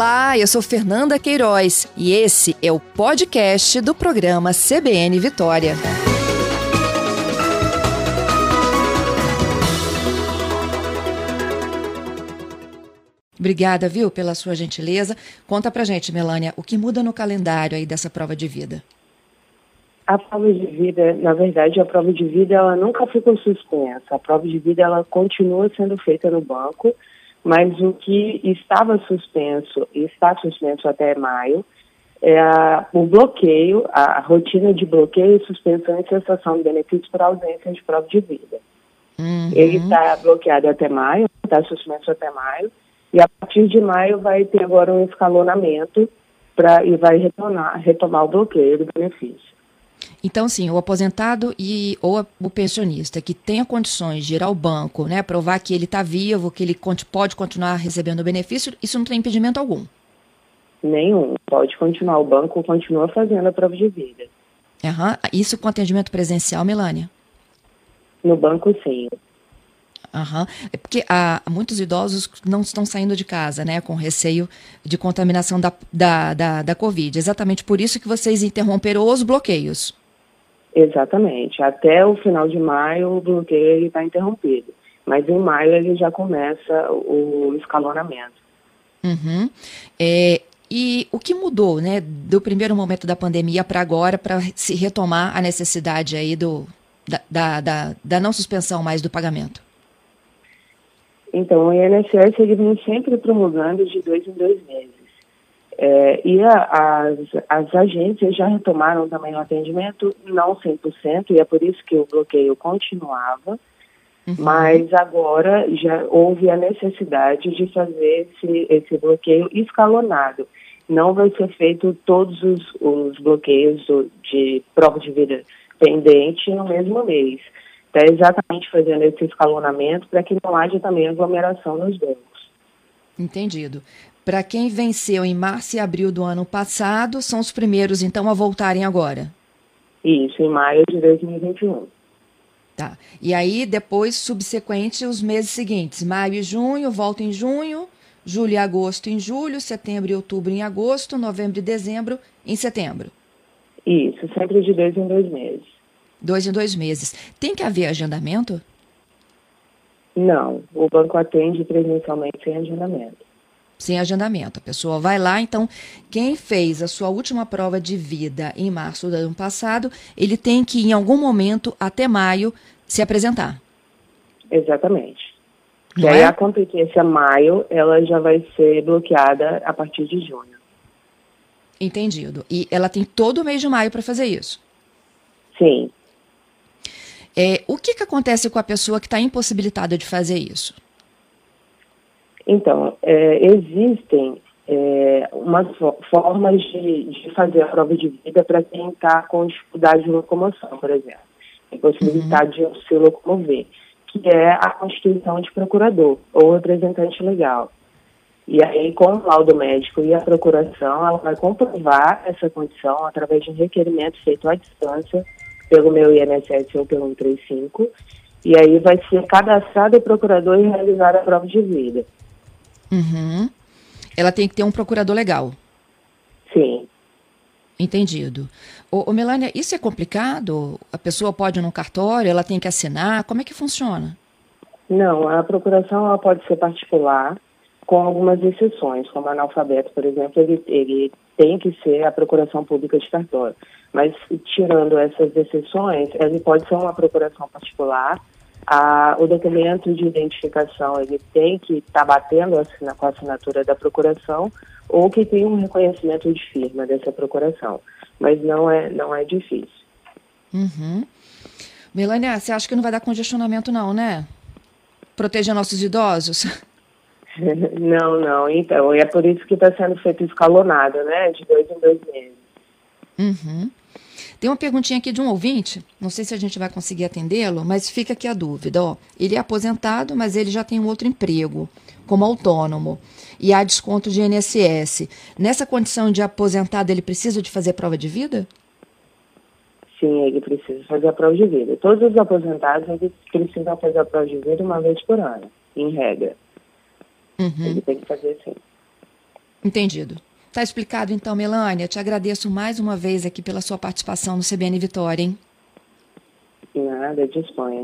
Olá, eu sou Fernanda Queiroz e esse é o podcast do programa CBN Vitória. Obrigada, viu, pela sua gentileza. Conta pra gente, Melânia, o que muda no calendário aí dessa prova de vida? A prova de vida, na verdade, a prova de vida ela nunca ficou suspensa. A prova de vida ela continua sendo feita no banco, mas o que estava suspenso e está suspenso até maio é a, o bloqueio, a rotina de bloqueio, suspensão e cessação de benefícios por ausência de prova de vida. Uhum. Ele está bloqueado até maio, está suspenso até maio, e a partir de maio vai ter agora um escalonamento pra, e vai retornar, retomar o bloqueio do benefício. Então, sim, o aposentado e ou o pensionista que tenha condições de ir ao banco, né, provar que ele está vivo, que ele pode continuar recebendo o benefício, isso não tem impedimento algum. Nenhum. Pode continuar. O banco continua fazendo a prova de vida. Uhum. Isso com atendimento presencial, Melânia? No banco, sim. Uhum. É porque há muitos idosos não estão saindo de casa, né, com receio de contaminação da, da, da, da Covid. Exatamente por isso que vocês interromperam os bloqueios. Exatamente. Até o final de maio o bloqueio está interrompido. Mas em maio ele já começa o escalonamento. Uhum. É, e o que mudou, né, do primeiro momento da pandemia para agora, para se retomar a necessidade aí do, da, da, da, da não suspensão mais do pagamento? Então, o INSS ele vem sempre promulgando de dois em dois meses. É, e a, as, as agências já retomaram também o atendimento, não 100%, e é por isso que o bloqueio continuava, uhum. mas agora já houve a necessidade de fazer esse, esse bloqueio escalonado. Não vai ser feito todos os, os bloqueios de prova de vida pendente no mesmo mês Está exatamente fazendo esse escalonamento para que não haja também aglomeração nos bancos. Entendido. Para quem venceu em março e abril do ano passado, são os primeiros, então, a voltarem agora? Isso, em maio de 2021. Tá. E aí, depois, subsequente, os meses seguintes, maio e junho, volta em junho, julho e agosto em julho, setembro e outubro em agosto, novembro e dezembro em setembro. Isso, sempre de dois em dois meses. Dois em dois meses. Tem que haver agendamento? Não, o banco atende presencialmente sem agendamento. Sem agendamento. A pessoa vai lá, então, quem fez a sua última prova de vida em março do ano passado, ele tem que, em algum momento, até maio, se apresentar. Exatamente. e aí é? a competência maio, ela já vai ser bloqueada a partir de junho. Entendido. E ela tem todo o mês de maio para fazer isso? Sim. É, o que, que acontece com a pessoa que está impossibilitada de fazer isso? Então, é, existem é, umas formas de, de, fazer a prova de vida para quem está com dificuldade de locomoção, por exemplo. Impossibilidade uhum. de se locomover, que é a constituição de procurador ou representante legal. E aí, com o laudo médico e a procuração, ela vai comprovar essa condição através de um requerimento feito à distância pelo meu INSS ou pelo 135, e aí vai ser cadastrado o procurador e realizar a prova de vida. Uhum. Ela tem que ter um procurador legal. Sim. Entendido. Ô, ô, Melânia, isso é complicado? A pessoa pode ir no cartório, ela tem que assinar? Como é que funciona? Não, a procuração ela pode ser particular, com algumas exceções, como analfabeto, por exemplo, ele, ele tem que ser a procuração pública de cartório. Mas, tirando essas exceções, ele pode ser uma procuração particular. A, o documento de identificação ele tem que estar tá batendo assina, com a assinatura da procuração ou que tem um reconhecimento de firma dessa procuração. Mas não é, não é difícil. Uhum. Melania, você acha que não vai dar congestionamento não, né? Proteger nossos idosos? não, não. Então, é por isso que está sendo feito escalonado, né? De dois em dois meses. Uhum. Tem uma perguntinha aqui de um ouvinte, não sei se a gente vai conseguir atendê-lo, mas fica aqui a dúvida. Ó. Ele é aposentado, mas ele já tem um outro emprego, como autônomo, e há desconto de INSS. Nessa condição de aposentado, ele precisa de fazer prova de vida? Sim, ele precisa fazer a prova de vida. Todos os aposentados eles precisam fazer a prova de vida uma vez por ano, em regra. Uhum. Ele tem que fazer sim. Entendido. Tá explicado então, Melânia. Te agradeço mais uma vez aqui pela sua participação no CBN Vitória, hein? Nada, disponha.